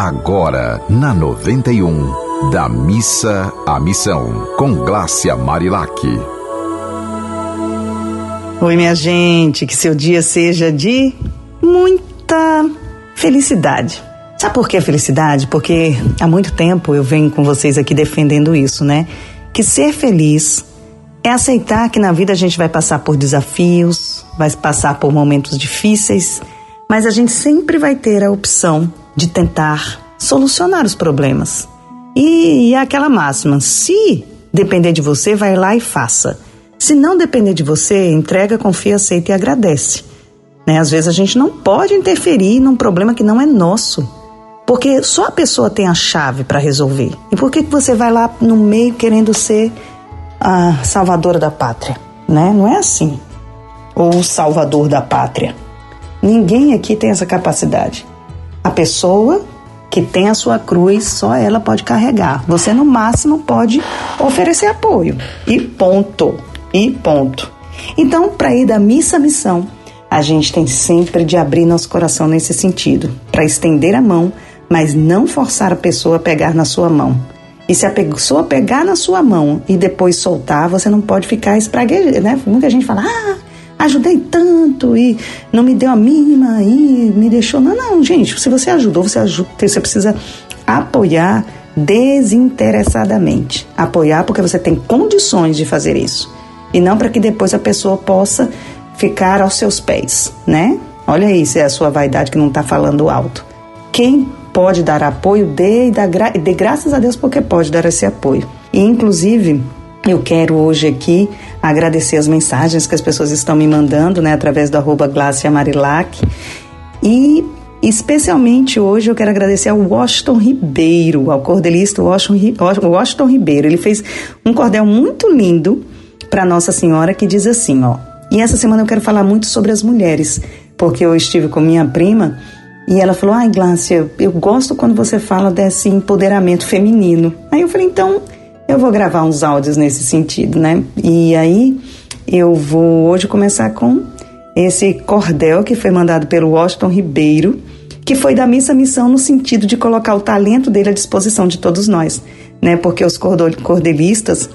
agora na 91, da missa à missão, com Glácia Marilac. Oi, minha gente, que seu dia seja de muita felicidade. Sabe por que felicidade? Porque há muito tempo eu venho com vocês aqui defendendo isso, né? Que ser feliz é aceitar que na vida a gente vai passar por desafios, vai passar por momentos difíceis, mas a gente sempre vai ter a opção de tentar solucionar os problemas. E, e aquela máxima: se depender de você, vai lá e faça. Se não depender de você, entrega, confia, aceita e agradece. Né? Às vezes a gente não pode interferir num problema que não é nosso, porque só a pessoa tem a chave para resolver. E por que, que você vai lá no meio querendo ser a salvadora da pátria? Né? Não é assim. Ou o salvador da pátria. Ninguém aqui tem essa capacidade. A pessoa que tem a sua cruz, só ela pode carregar. Você, no máximo, pode oferecer apoio. E ponto. E ponto. Então, para ir da missa à missão, a gente tem sempre de abrir nosso coração nesse sentido, para estender a mão, mas não forçar a pessoa a pegar na sua mão. E se a pessoa pegar na sua mão e depois soltar, você não pode ficar espraguejando, né? Muita gente fala, ah, ajudei tanto e não me deu a mínima e me deixou. Não, não, gente, se você ajudou, você, ajuda, você precisa apoiar desinteressadamente. Apoiar porque você tem condições de fazer isso. E não para que depois a pessoa possa ficar aos seus pés, né? Olha aí se é a sua vaidade que não está falando alto. Quem pode dar apoio, dê, dê graças a Deus porque pode dar esse apoio. E, inclusive, eu quero hoje aqui agradecer as mensagens que as pessoas estão me mandando, né, através do arroba Glácia Marilac. E especialmente hoje eu quero agradecer ao Washington Ribeiro, ao cordelista Washington, Ribeiro. Ele fez um cordel muito lindo para Nossa Senhora que diz assim, ó. E essa semana eu quero falar muito sobre as mulheres, porque eu estive com minha prima e ela falou: Ai, Glácia, eu gosto quando você fala desse empoderamento feminino. Aí eu falei: Então eu vou gravar uns áudios nesse sentido, né? E aí eu vou hoje começar com esse cordel que foi mandado pelo Washington Ribeiro, que foi da missa missão no sentido de colocar o talento dele à disposição de todos nós, né? Porque os cordelistas,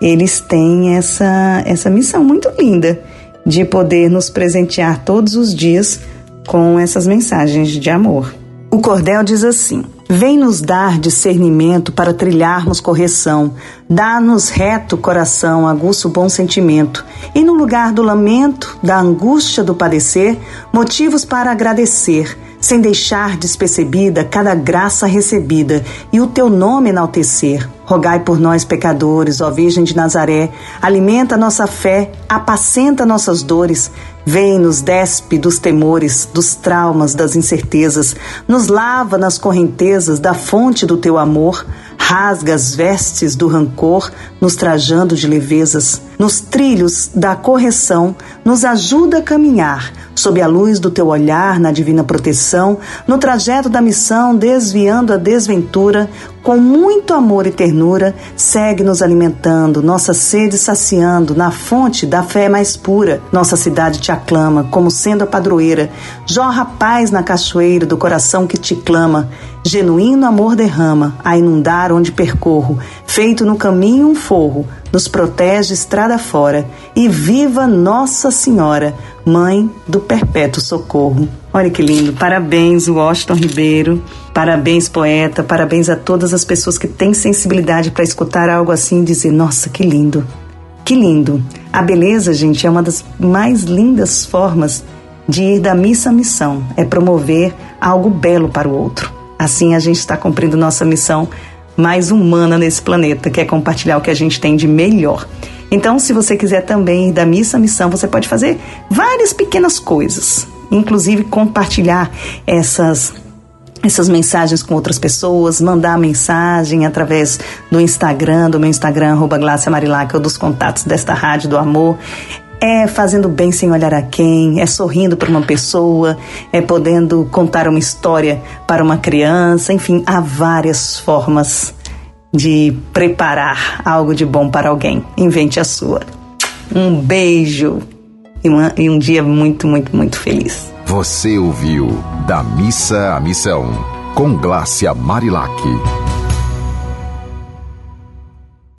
eles têm essa essa missão muito linda de poder nos presentear todos os dias com essas mensagens de amor. O cordel diz assim: Vem nos dar discernimento para trilharmos correção. Dá-nos reto coração, aguço bom sentimento. E no lugar do lamento, da angústia do padecer, motivos para agradecer, sem deixar despercebida cada graça recebida e o teu nome enaltecer. Rogai por nós, pecadores, ó Virgem de Nazaré, alimenta nossa fé, apacenta nossas dores, vem nos despe dos temores, dos traumas, das incertezas, nos lava nas correntezas da fonte do teu amor, rasga as vestes do rancor, nos trajando de levezas, nos trilhos da correção, nos ajuda a caminhar sob a luz do teu olhar na divina proteção, no trajeto da missão, desviando a desventura, com muito amor e ternura, segue nos alimentando, nossa sede saciando, na fonte da fé mais pura. Nossa cidade te aclama, como sendo a padroeira. Jorra paz na cachoeira do coração que te clama. Genuíno amor derrama, a inundar onde percorro. Feito no caminho um forro, nos protege estrada fora. E viva Nossa Senhora, Mãe do Perpétuo Socorro. Olha que lindo. Parabéns, Washington Ribeiro. Parabéns, poeta. Parabéns a todas as pessoas que têm sensibilidade para escutar algo assim e dizer: Nossa, que lindo. Que lindo. A beleza, gente, é uma das mais lindas formas de ir da missa à missão. É promover algo belo para o outro. Assim a gente está cumprindo nossa missão mais humana nesse planeta, que é compartilhar o que a gente tem de melhor. Então, se você quiser também ir da missa à missão, você pode fazer várias pequenas coisas, inclusive compartilhar essas essas mensagens com outras pessoas, mandar mensagem através do Instagram, do meu Instagram, arroba Marilac, ou dos contatos desta Rádio do Amor. É fazendo bem sem olhar a quem, é sorrindo para uma pessoa, é podendo contar uma história para uma criança, enfim, há várias formas de preparar algo de bom para alguém. Invente a sua. Um beijo e, uma, e um dia muito, muito, muito feliz. Você ouviu Da Missa à Missão com Glácia Marilac.